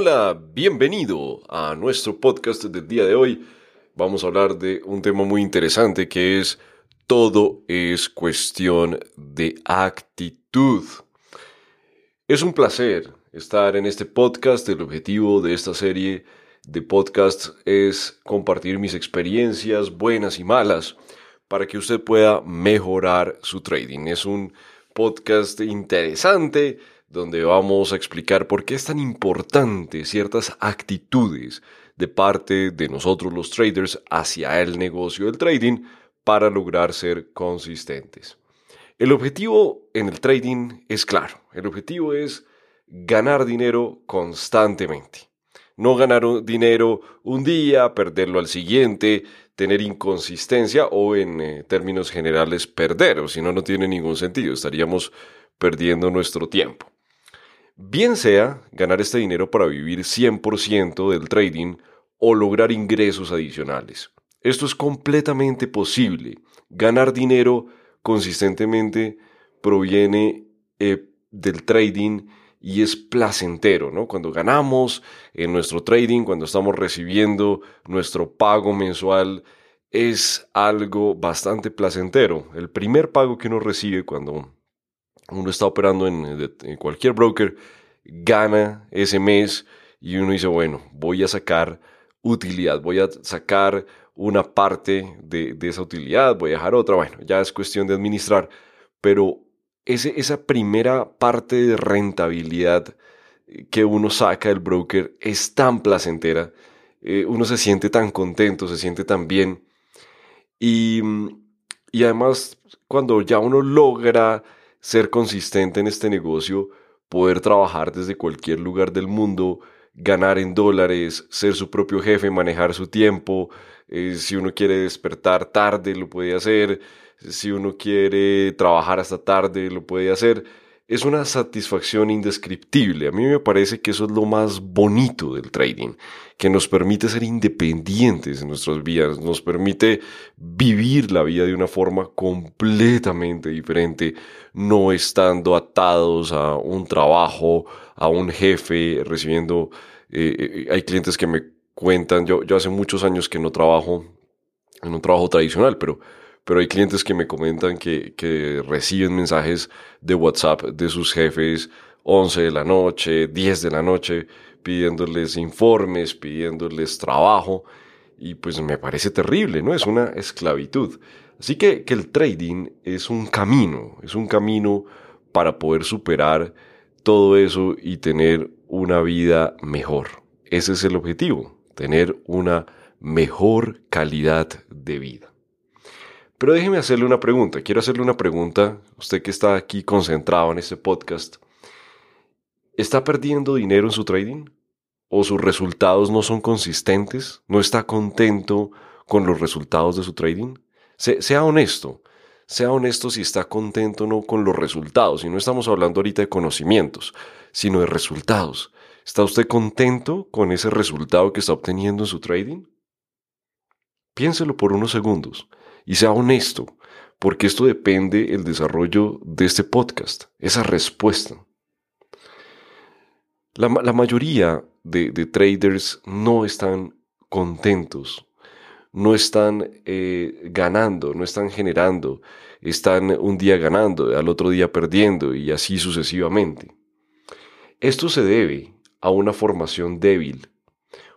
Hola, bienvenido a nuestro podcast del día de hoy. Vamos a hablar de un tema muy interesante que es todo es cuestión de actitud. Es un placer estar en este podcast. El objetivo de esta serie de podcasts es compartir mis experiencias buenas y malas para que usted pueda mejorar su trading. Es un podcast interesante donde vamos a explicar por qué es tan importante ciertas actitudes de parte de nosotros los traders hacia el negocio del trading para lograr ser consistentes. El objetivo en el trading es claro, el objetivo es ganar dinero constantemente. No ganar dinero un día, perderlo al siguiente, tener inconsistencia o en eh, términos generales perder, o si no, no tiene ningún sentido, estaríamos perdiendo nuestro tiempo. Bien sea ganar este dinero para vivir 100% del trading o lograr ingresos adicionales. Esto es completamente posible. Ganar dinero consistentemente proviene eh, del trading y es placentero, ¿no? Cuando ganamos en nuestro trading, cuando estamos recibiendo nuestro pago mensual, es algo bastante placentero. El primer pago que uno recibe cuando uno está operando en, cualquier broker, gana ese mes y uno dice, bueno, voy a sacar utilidad, voy a sacar una parte de, esa utilidad, voy a dejar otra, bueno, ya es cuestión de administrar, pero ese, esa primera parte de rentabilidad que uno saca del broker es tan placentera, eh, uno se siente tan contento, se siente tan bien, y, y además cuando ya uno logra ser consistente en este negocio, poder trabajar desde cualquier lugar del mundo, ganar en dólares, ser su propio jefe, manejar su tiempo, eh, si uno quiere despertar tarde, lo puede hacer, si uno quiere trabajar hasta tarde, lo puede hacer. Es una satisfacción indescriptible. A mí me parece que eso es lo más bonito del trading, que nos permite ser independientes en nuestras vidas, nos permite vivir la vida de una forma completamente diferente, no estando atados a un trabajo, a un jefe, recibiendo... Eh, eh, hay clientes que me cuentan, yo, yo hace muchos años que no trabajo en un trabajo tradicional, pero pero hay clientes que me comentan que, que, reciben mensajes de WhatsApp de sus jefes 11 de la noche, 10 de la noche, pidiéndoles informes, pidiéndoles trabajo, y pues me parece terrible, ¿no? Es una esclavitud. Así que, que el trading es un camino, es un camino para poder superar todo eso y tener una vida mejor. Ese es el objetivo, tener una mejor calidad de vida. Pero déjeme hacerle una pregunta. Quiero hacerle una pregunta. Usted que está aquí concentrado en este podcast. ¿Está perdiendo dinero en su trading? ¿O sus resultados no son consistentes? ¿No está contento con los resultados de su trading? sea honesto. Sea honesto si está contento o no con los resultados. Y no estamos hablando ahorita de conocimientos, sino de resultados. ¿Está usted contento con ese resultado que está obteniendo en su trading? Piénselo por unos segundos y sea honesto, porque esto depende el desarrollo de este podcast, esa respuesta. La, mayoría de, traders no están contentos, no están eh, ganando, no están generando, están un día ganando, al otro día perdiendo y así sucesivamente. Esto se debe a una formación débil,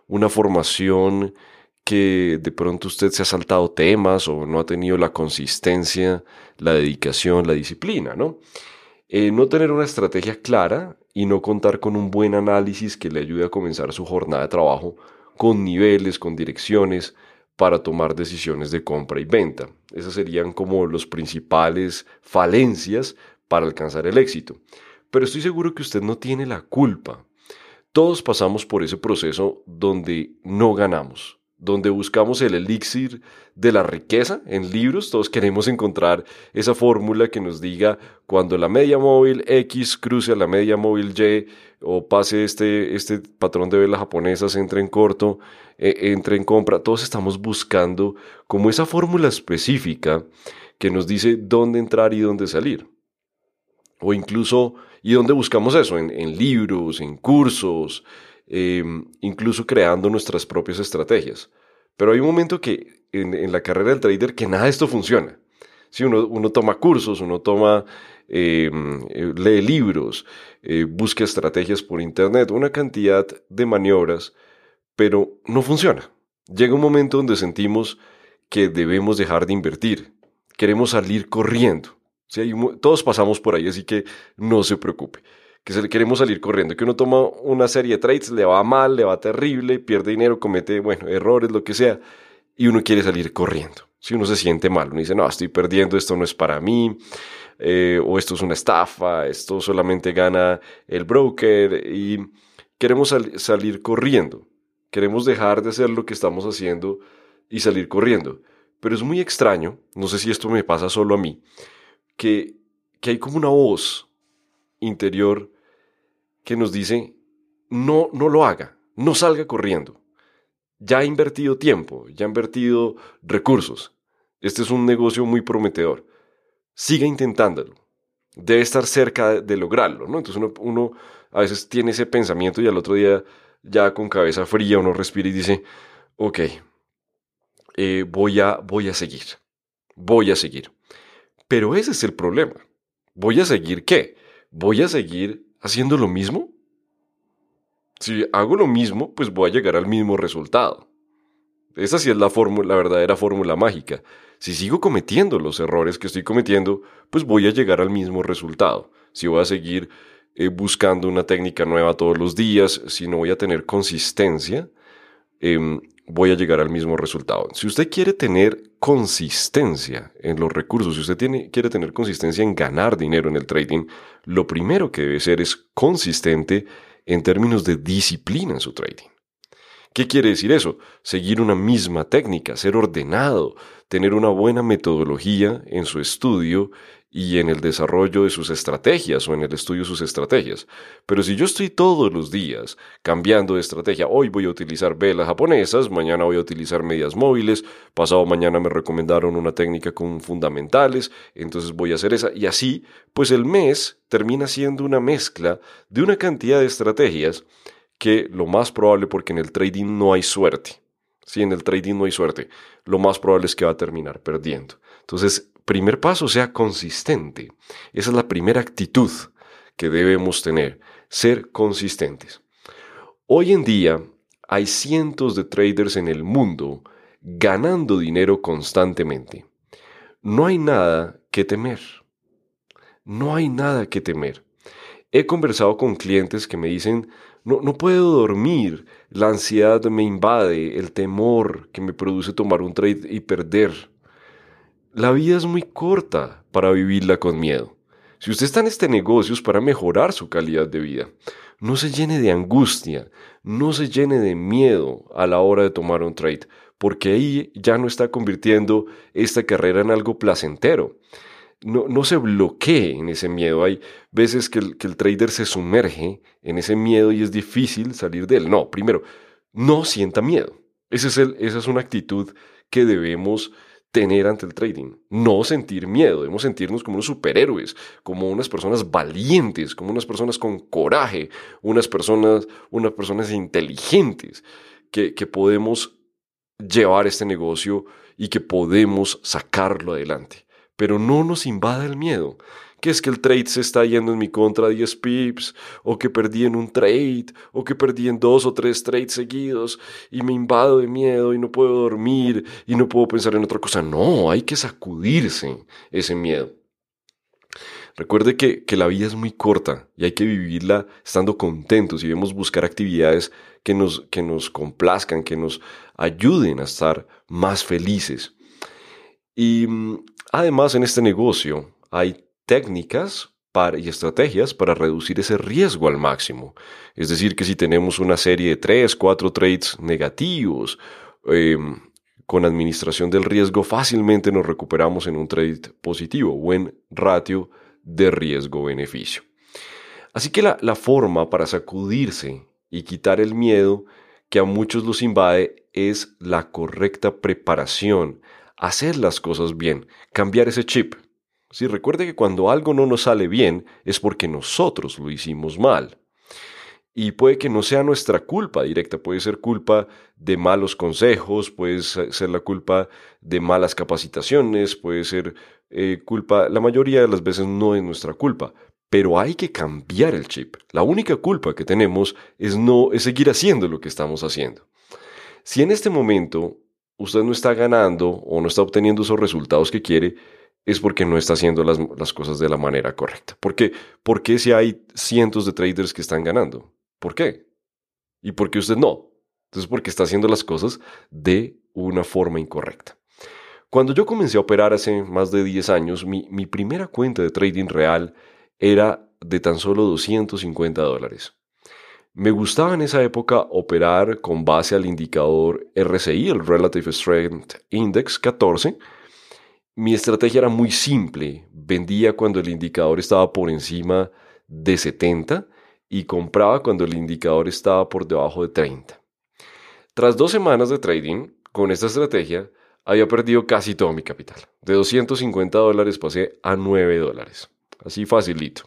una formación que de pronto usted se ha saltado temas o no ha tenido la consistencia, la dedicación, la disciplina, ¿no? Eh, no tener una estrategia clara y no contar con un buen análisis que le ayude a comenzar su jornada de trabajo con niveles, con direcciones para tomar decisiones de compra y venta. Esas serían como los principales falencias para alcanzar el éxito. Pero estoy seguro que usted no tiene la culpa. Todos pasamos por ese proceso donde no ganamos, donde buscamos el elixir de la riqueza en libros. Todos queremos encontrar esa fórmula que nos diga cuando la media móvil X cruce a la media móvil Y o pase este, este patrón de velas japonesas, entre en corto, e, entre en compra. Todos estamos buscando como esa fórmula específica que nos dice dónde entrar y dónde salir. O incluso, ¿y dónde buscamos eso? En, en libros, en cursos, em, incluso creando nuestras propias estrategias. Pero hay un momento que en, la carrera del trader que nada de esto funciona. Si uno, toma cursos, uno toma, em, eh, lee libros, eh, busca estrategias por internet, una cantidad de maniobras, pero no funciona. Llega un momento donde sentimos que debemos dejar de invertir, queremos salir corriendo. todos pasamos por ahí, así que no se preocupe. Que se, queremos salir corriendo, que uno toma una serie de trades, le va mal, le va terrible, pierde dinero, comete, bueno, errores, lo que sea, y uno quiere salir corriendo. Si uno se siente mal, uno dice, no, estoy perdiendo, esto no es para mí, eh, o esto es una estafa, esto solamente gana el broker, y queremos salir corriendo. Queremos dejar de hacer lo que estamos haciendo y salir corriendo. Pero es muy extraño, no sé si esto me pasa solo a mí, que, que hay como una voz interior que nos dice, no, no lo haga, no salga corriendo. Ya ha invertido tiempo, ya ha invertido recursos. Este es un negocio muy prometedor. Siga intentándolo. Debe estar cerca de lograrlo, ¿no? Entonces uno, a veces tiene ese pensamiento y al otro día ya con cabeza fría uno respira y dice, ok, eh, voy, a, voy a seguir, voy a seguir. Pero ese es el problema. ¿Voy a seguir qué? ¿Voy a seguir haciendo lo mismo? Si hago lo mismo, pues voy a llegar al mismo resultado. Esa sí es la, fórmula, la verdadera fórmula mágica. Si sigo cometiendo los errores que estoy cometiendo, pues voy a llegar al mismo resultado. Si voy a seguir eh, buscando una técnica nueva todos los días, si no voy a tener consistencia, em, voy a llegar al mismo resultado. Si usted quiere tener consistencia en los recursos, si usted tiene, quiere tener consistencia en ganar dinero en el trading, lo primero que debe ser es consistente en términos de disciplina en su trading. ¿Qué quiere decir eso? Seguir una misma técnica, ser ordenado, tener una buena metodología en su estudio y en el desarrollo de sus estrategias o en el estudio de sus estrategias. Pero si yo estoy todos los días cambiando de estrategia, hoy voy a utilizar velas japonesas, mañana voy a utilizar medias móviles, pasado mañana me recomendaron una técnica con fundamentales, entonces voy a hacer esa y así, pues el mes termina siendo una mezcla de una cantidad de estrategias que lo más probable, porque en el trading no hay suerte, si en el trading no hay suerte, lo más probable es que va a terminar perdiendo. Entonces, primer paso sea consistente. Esa es la primera actitud que debemos tener, ser consistentes. Hoy en día hay cientos de traders en el mundo ganando dinero constantemente. No hay nada que temer. No hay nada que temer. He conversado con clientes que me dicen, no, no puedo dormir, la ansiedad me invade, el temor que me produce tomar un trade y perder. La vida es muy corta para vivirla con miedo. Si usted está en este negocio es para mejorar su calidad de vida. No se llene de angustia, no se llene de miedo a la hora de tomar un trade, porque ahí ya no está convirtiendo esta carrera en algo placentero. No, no se bloquee en ese miedo. Hay veces que el, trader se sumerge en ese miedo y es difícil salir de él. No, primero, no sienta miedo. Esa es una actitud que debemos tener ante el trading. No sentir miedo, debemos sentirnos como unos superhéroes, como unas personas valientes, como unas personas con coraje, unas personas, unas personas inteligentes, que, que podemos llevar este negocio y que podemos sacarlo adelante. Pero no nos invada el miedo que es que el trade se está yendo en mi contra 10 pips, o que perdí en un trade, o que perdí en dos o tres trades seguidos, y me invado de miedo y no puedo dormir y no puedo pensar en otra cosa. No, hay que sacudirse ese miedo. Recuerde que, que, la vida es muy corta y hay que vivirla estando contentos y debemos buscar actividades que nos, que nos complazcan, que nos ayuden a estar más felices. Y mm, además en este negocio hay técnicas y estrategias para reducir ese riesgo al máximo. Es decir, que si tenemos una serie de 3, 4 trades negativos, em, con administración del riesgo fácilmente nos recuperamos en un trade positivo, buen ratio de riesgo-beneficio. Así que la, la forma para sacudirse y quitar el miedo que a muchos los invade es la correcta preparación, hacer las cosas bien, cambiar ese chip, si recuerde que cuando algo no nos sale bien es porque nosotros lo hicimos mal. Y puede que no sea nuestra culpa directa, puede ser culpa de malos consejos, puede ser la culpa de malas capacitaciones, puede ser eh, culpa, la mayoría de las veces no es nuestra culpa, pero hay que cambiar el chip. La única culpa que tenemos es no es seguir haciendo lo que estamos haciendo. Si en este momento usted no está ganando o no está obteniendo esos resultados que quiere, es porque no está haciendo las, cosas de la manera correcta. ¿Por qué? ¿Por qué si hay cientos de traders que están ganando? ¿Por qué? ¿Y por qué usted no? Entonces, porque está haciendo las cosas de una forma incorrecta. Cuando yo comencé a operar hace más de 10 años, mi, mi primera cuenta de trading real era de tan solo 250 dólares. Me gustaba en esa época operar con base al indicador RSI, el Relative Strength Index 14. Mi estrategia era muy simple. Vendía cuando el indicador estaba por encima de 70 y compraba cuando el indicador estaba por debajo de 30. Tras dos semanas de trading, con esta estrategia, había perdido casi todo mi capital. De 250 dólares pasé a 9 dólares. Así facilito.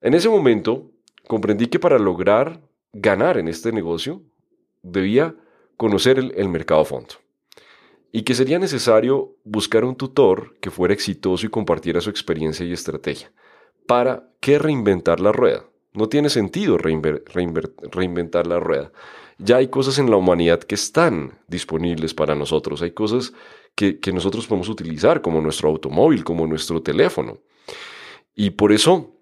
En ese momento comprendí que para lograr ganar en este negocio debía conocer el, mercado a fondo y que sería necesario buscar un tutor que fuera exitoso y compartiera su experiencia y estrategia. ¿Para qué reinventar la rueda? No tiene sentido reinventar la rueda. Ya hay cosas en la humanidad que están disponibles para nosotros. Hay cosas que, que nosotros podemos utilizar como nuestro automóvil, como nuestro teléfono. Y por eso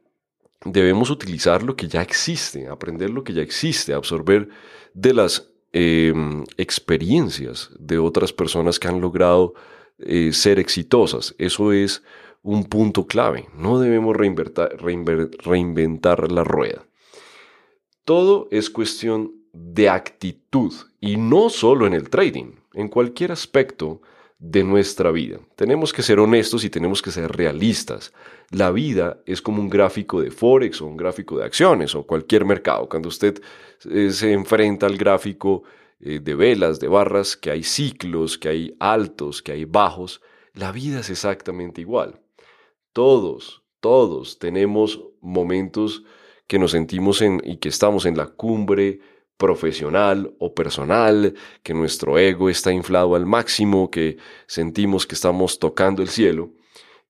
debemos utilizar lo que ya existe, aprender lo que ya existe, absorber de las em, experiencias de otras personas que han logrado eh, ser exitosas. Eso es un punto clave. No debemos reinventar la rueda. Todo es cuestión de actitud y no solo en el trading, en cualquier aspecto de nuestra vida. Tenemos que ser honestos y tenemos que ser realistas. La vida es como un gráfico de Forex o un gráfico de acciones o cualquier mercado. Cuando usted eh, se enfrenta al gráfico eh, de velas, de barras, que hay ciclos, que hay altos, que hay bajos, la vida es exactamente igual. Todos, todos tenemos momentos que nos sentimos en y que estamos en la cumbre profesional o personal, que nuestro ego está inflado al máximo, que sentimos que estamos tocando el cielo,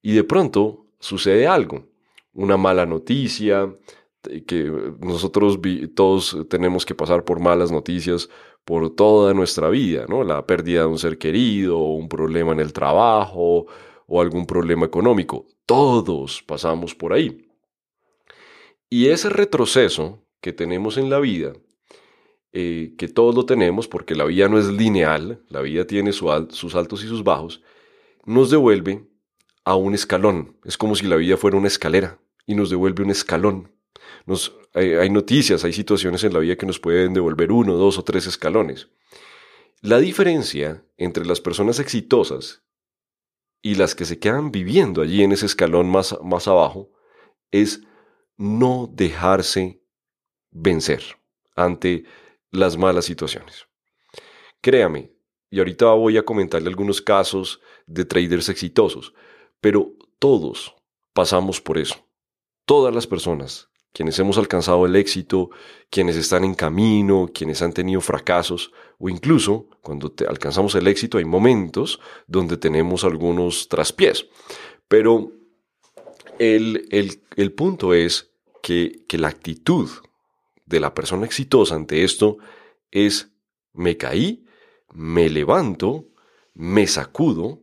y de pronto sucede algo, una mala noticia, que nosotros todos tenemos que pasar por malas noticias por toda nuestra vida, ¿no? La pérdida de un ser querido, un problema en el trabajo, o algún problema económico. Todos pasamos por ahí. Y ese retroceso que tenemos en la vida eh, que todos lo tenemos, porque la vida no es lineal, la vida tiene sus altos y sus bajos, nos devuelve a un escalón. Es como si la vida fuera una escalera y nos devuelve un escalón. Nos, hay, hay noticias, hay situaciones en la vida que nos pueden devolver uno, dos o tres escalones. La diferencia entre las personas exitosas y las que se quedan viviendo allí en ese escalón más, más abajo es no dejarse vencer ante las malas situaciones. Créame, y ahorita voy a comentarle algunos casos de traders exitosos, pero todos pasamos por eso. Todas las personas, quienes hemos alcanzado el éxito, quienes están en camino, quienes han tenido fracasos, o incluso cuando alcanzamos el éxito hay momentos donde tenemos algunos traspiés. Pero el, el punto es que, que la actitud de la persona exitosa ante esto es me caí, me levanto, me sacudo,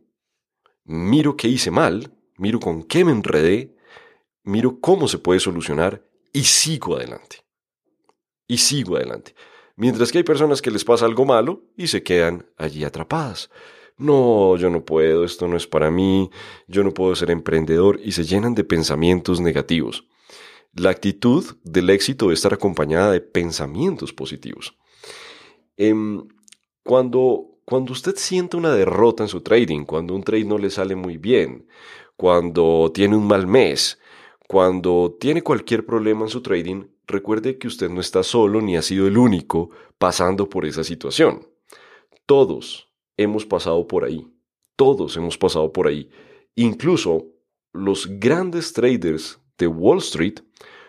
miro qué hice mal, miro con qué me enredé, miro cómo se puede solucionar y sigo adelante. Y sigo adelante. Mientras que hay personas que les pasa algo malo y se quedan allí atrapadas. No, yo no puedo, esto no es para mí, yo no puedo ser emprendedor y se llenan de pensamientos negativos. La actitud del éxito debe estar acompañada de pensamientos positivos. Em, cuando, cuando usted siente una derrota en su trading, cuando un trade no le sale muy bien, cuando tiene un mal mes, cuando tiene cualquier problema en su trading, recuerde que usted no está solo ni ha sido el único pasando por esa situación. Todos hemos pasado por ahí. Todos hemos pasado por ahí. Incluso los grandes traders de Wall Street,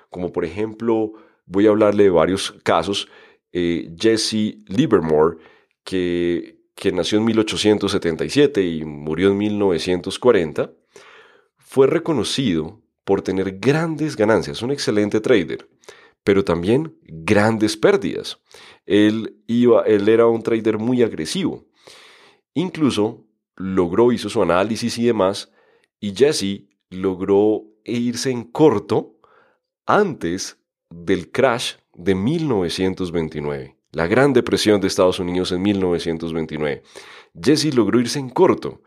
como por ejemplo voy a hablarle de varios casos. Eh, Jesse Livermore, que, que nació en 1877 y murió en 1940, fue reconocido por tener grandes ganancias, un excelente trader, pero también grandes pérdidas. Él, iba, él era un trader muy agresivo. Incluso logró, hizo su análisis y demás, y Jesse logró irse en corto antes del crash de 1929, la Gran Depresión de Estados Unidos en 1929. Jesse logró irse en corto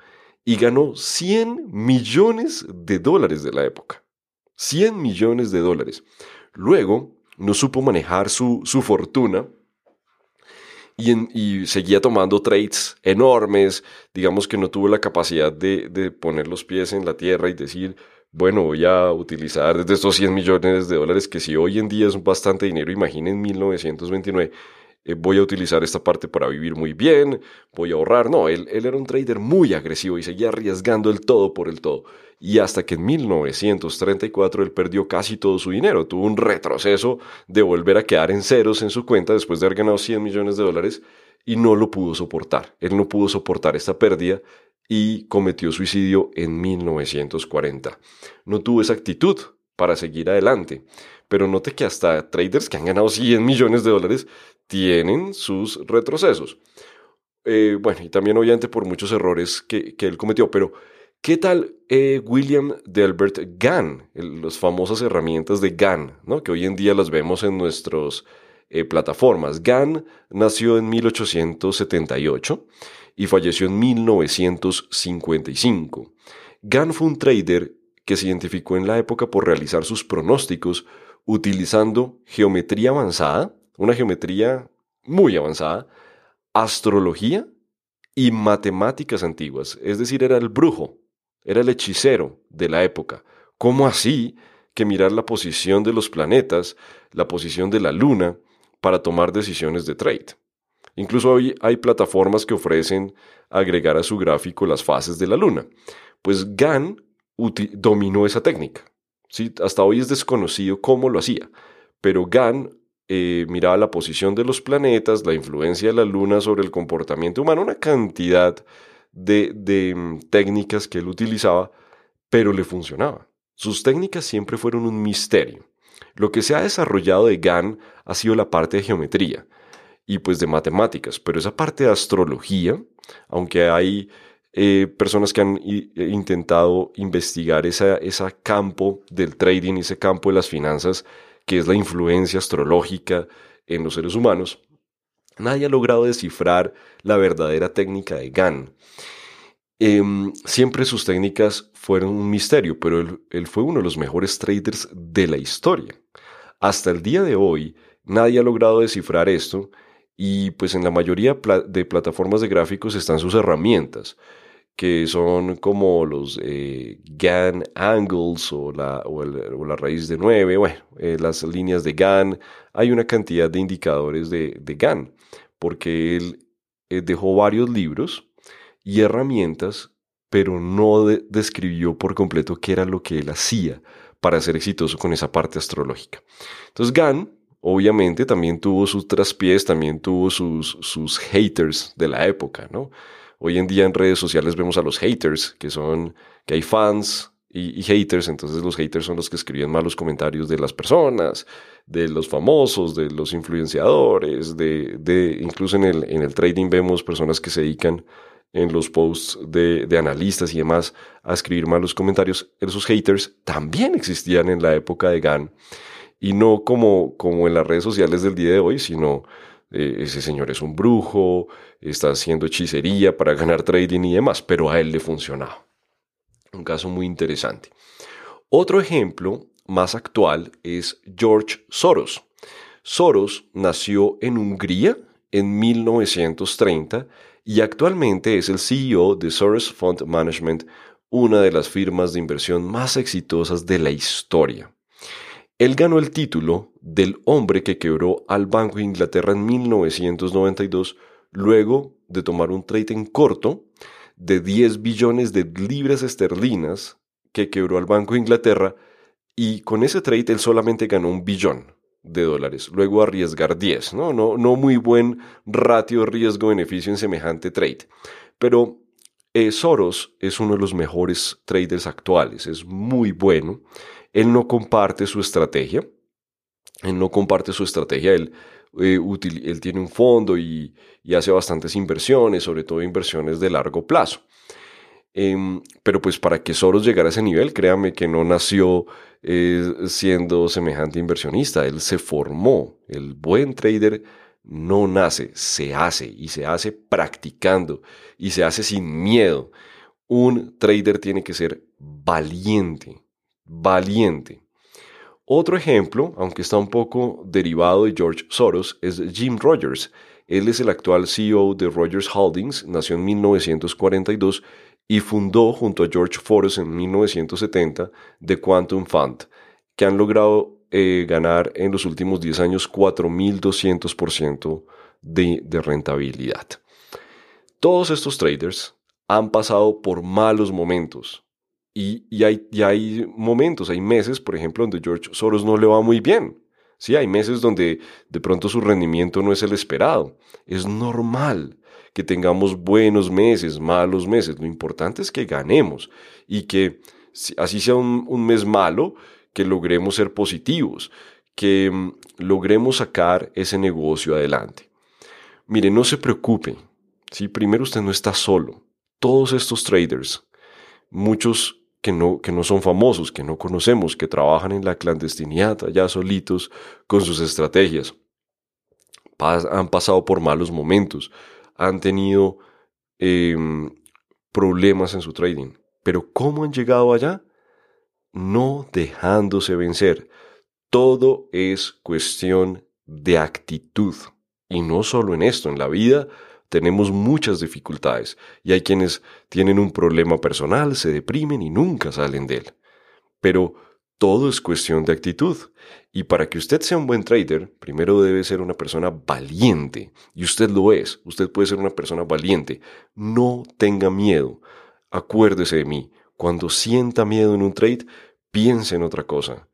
y ganó 100 millones de dólares de la época. 100 millones de dólares. Luego no supo manejar su, su fortuna y, seguía tomando trades enormes. Digamos que no tuvo la capacidad de, poner los pies en la tierra y decir, bueno, voy a utilizar desde estos 100 millones de dólares, que si hoy en día es bastante dinero, imaginen 1929, eh, voy a utilizar esta parte para vivir muy bien, voy a ahorrar. No, él, él era un trader muy agresivo y seguía arriesgando el todo por el todo. Y hasta que en 1934 él perdió casi todo su dinero, tuvo un retroceso de volver a quedar en ceros en su cuenta después de haber ganado 100 millones de dólares y no lo pudo soportar. Él no pudo soportar esta pérdida y cometió suicidio en 1940. No tuvo esa actitud para seguir adelante, pero note que hasta traders que han ganado 100 millones de dólares tienen sus retrocesos. Eh, bueno, y también obviamente por muchos errores que, él cometió, pero ¿qué tal eh, William Delbert Gann? las famosas herramientas de Gann, ¿no? que hoy en día las vemos en nuestras eh, plataformas. Gann nació en 1878 y falleció en 1955. Gann fue un trader que se identificó en la época por realizar sus pronósticos utilizando geometría avanzada, una geometría muy avanzada, astrología y matemáticas antiguas. Es decir, era el brujo, era el hechicero de la época. ¿Cómo así que mirar la posición de los planetas, la posición de la luna, para tomar decisiones de trade? Incluso hoy hay plataformas que ofrecen agregar a su gráfico las fases de la luna. Pues Gann dominó esa técnica. ¿Sí? Hasta hoy es desconocido cómo lo hacía, pero Gann eh, miraba la posición de los planetas, la influencia de la luna sobre el comportamiento humano, una cantidad de, de mm, técnicas que él utilizaba, pero le funcionaba. Sus técnicas siempre fueron un misterio. Lo que se ha desarrollado de Gann ha sido la parte de geometría y pues de matemáticas, pero esa parte de astrología, aunque hay eh, personas que han eh, intentado investigar ese campo del trading, ese campo de las finanzas, que es la influencia astrológica en los seres humanos, nadie ha logrado descifrar la verdadera técnica de Gann. Em, siempre sus técnicas fueron un misterio, pero él, él fue uno de los mejores traders de la historia. Hasta el día de hoy, nadie ha logrado descifrar esto y pues en la mayoría de plataformas de gráficos están sus herramientas, que son como los eh, GAN angles o la, o, la, raíz de 9, bueno, eh, las líneas de GAN. Hay una cantidad de indicadores de, de GAN, porque él eh, dejó varios libros y herramientas, pero no describió por completo qué era lo que él hacía para ser exitoso con esa parte astrológica. Entonces GAN obviamente también tuvo sus traspiés, también tuvo sus, sus haters de la época, ¿no? Hoy en día en redes sociales vemos a los haters, que son, que hay fans y, haters, entonces los haters son los que escriben malos comentarios de las personas, de los famosos, de los influenciadores, de, de incluso en el, en el trading vemos personas que se dedican en los posts de, de, analistas y demás a escribir malos comentarios. Esos haters también existían en la época de GAN y no como, como en las redes sociales del día de hoy, sino eh, ese señor es un brujo, está haciendo hechicería para ganar trading y demás, pero a él le funcionaba. Un caso muy interesante. Otro ejemplo más actual es George Soros. Soros nació en Hungría en 1930 y actualmente es el CEO de Soros Fund Management, una de las firmas de inversión más exitosas de la historia. Él ganó el título del hombre que quebró al Banco de Inglaterra en 1992 luego de tomar un trade en corto de 10 billones de libras esterlinas que quebró al Banco de Inglaterra y con ese trade él solamente ganó un billón. de dólares, luego arriesgar 10, ¿no? No, no muy buen ratio riesgo-beneficio en semejante trade. Pero eh, Soros es uno de los mejores traders actuales, es muy bueno. Él no comparte su estrategia, él no comparte su estrategia, él, eh, él tiene un fondo y, y hace bastantes inversiones, sobre todo inversiones de largo plazo. Em, pero pues para que Soros llegara a ese nivel, créame que no nació eh, siendo semejante inversionista, él se formó. El buen trader no nace, se hace y se hace practicando y se hace sin miedo. Un trader tiene que ser valiente, valiente. Otro ejemplo, aunque está un poco derivado de George Soros, es Jim Rogers. Él es el actual CEO de Rogers Holdings, nació en 1942 y fundó junto a George Soros en 1970 The Quantum Fund, que han logrado eh, ganar en los últimos 10 años 4.200% de, de rentabilidad. Todos estos traders han pasado por malos momentos. Y, hay, y, hay, momentos, hay meses, por ejemplo, donde George Soros no le va muy bien. Sí, hay meses donde de pronto su rendimiento no es el esperado. Es normal que tengamos buenos meses, malos meses. Lo importante es que ganemos y que así sea un, mes malo, que logremos ser positivos, que mm, logremos sacar ese negocio adelante. Mire, no se preocupe. ¿sí? Primero usted no está solo. Todos estos traders, muchos que no, que no son famosos, que no conocemos, que trabajan en la clandestinidad allá solitos con sus estrategias, han pasado por malos momentos, han tenido em, problemas en su trading. Pero ¿cómo han llegado allá? No dejándose vencer. Todo es cuestión de actitud. Y no solo en esto, en la vida tenemos muchas dificultades y hay quienes tienen un problema personal, se deprimen y nunca salen de él. Pero todo es cuestión de actitud. Y para que usted sea un buen trader, primero debe ser una persona valiente. Y usted lo es. Usted puede ser una persona valiente. No tenga miedo. Acuérdese de mí. Cuando sienta miedo en un trade, piense en otra cosa.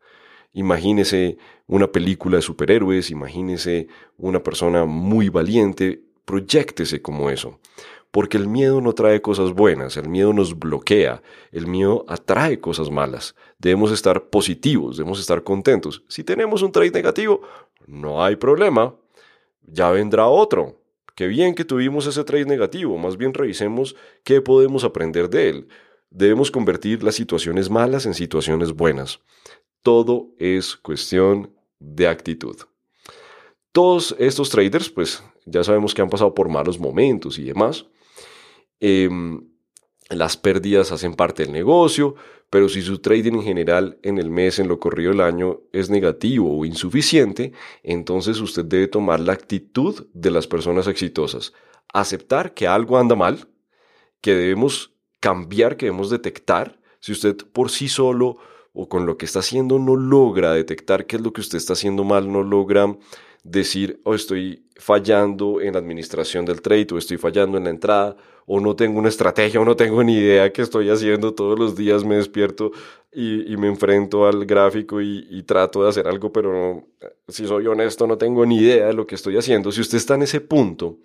Imagínese una película de superhéroes, imagínese una persona muy valiente, proyectese como eso porque el miedo no trae cosas buenas, el miedo nos bloquea, el miedo atrae cosas malas. Debemos estar positivos, debemos estar contentos. Si tenemos un trade negativo, no hay problema, ya vendrá otro. Qué bien que tuvimos ese trade negativo, más bien revisemos qué podemos aprender de él. Debemos convertir las situaciones malas en situaciones buenas. Todo es cuestión de actitud. Todos estos traders, pues ya sabemos que han pasado por malos momentos y demás, Em, las pérdidas hacen parte del negocio, pero si su trading en general en el mes, en lo corrido del año, es negativo o insuficiente, entonces usted debe tomar la actitud de las personas exitosas. Aceptar que algo anda mal, que debemos cambiar, que debemos detectar. Si usted por sí solo o con lo que está haciendo no logra detectar qué es lo que usted está haciendo mal, no logra decir, o oh, estoy fallando en la administración del trade, o estoy fallando en la entrada, o no tengo una estrategia, o no tengo ni idea qué estoy haciendo. Todos los días me despierto y, me enfrento al gráfico y, trato de hacer algo, pero si soy honesto, no tengo ni idea de lo que estoy haciendo. Si usted está en ese punto,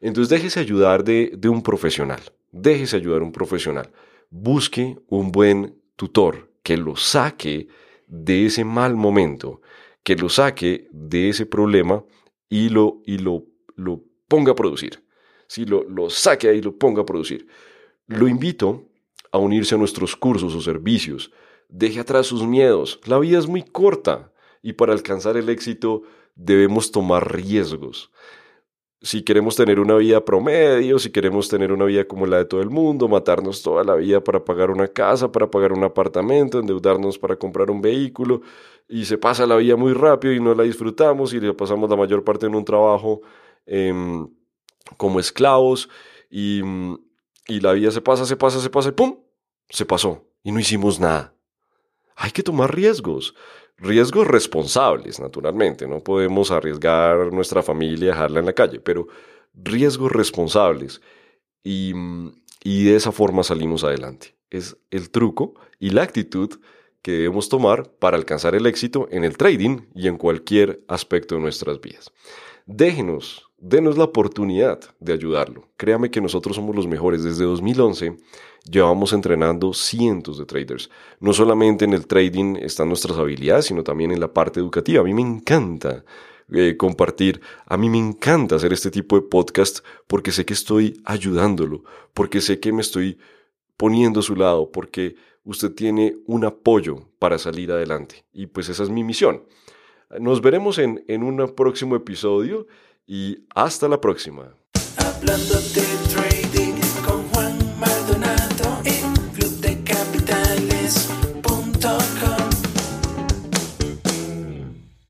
entonces déjese ayudar de, de un profesional. Déjese ayudar un profesional. Busque un buen tutor que lo saque de ese mal momento que lo saque de ese problema y lo, y lo, lo ponga a producir. Si lo, lo saque ahí y lo ponga a producir. Lo invito a unirse a nuestros cursos o servicios. Deje atrás sus miedos. La vida es muy corta y para alcanzar el éxito debemos tomar riesgos si queremos tener una vida promedio, si queremos tener una vida como la de todo el mundo, matarnos toda la vida para pagar una casa, para pagar un apartamento, endeudarnos para comprar un vehículo, y se pasa la vida muy rápido y no la disfrutamos y le pasamos la mayor parte en un trabajo em, como esclavos, y, y la vida se pasa, se pasa, se pasa, y ¡pum! Se pasó, y no hicimos nada. Hay que tomar riesgos riesgos responsables, naturalmente. No podemos arriesgar nuestra familia, dejarla en la calle, pero riesgos responsables. Y, y de esa forma salimos adelante. Es el truco y la actitud que debemos tomar para alcanzar el éxito en el trading y en cualquier aspecto de nuestras vidas. Déjenos, denos la oportunidad de ayudarlo. Créame que nosotros somos los mejores. Desde 2011 llevamos entrenando cientos de traders. No solamente en el trading están nuestras habilidades, sino también en la parte educativa. A mí me encanta eh, compartir. A mí me encanta hacer este tipo de podcast porque sé que estoy ayudándolo, porque sé que me estoy poniendo a su lado, porque usted tiene un apoyo para salir adelante. Y pues esa es mi misión. Nos veremos en, en un próximo episodio y hasta la próxima.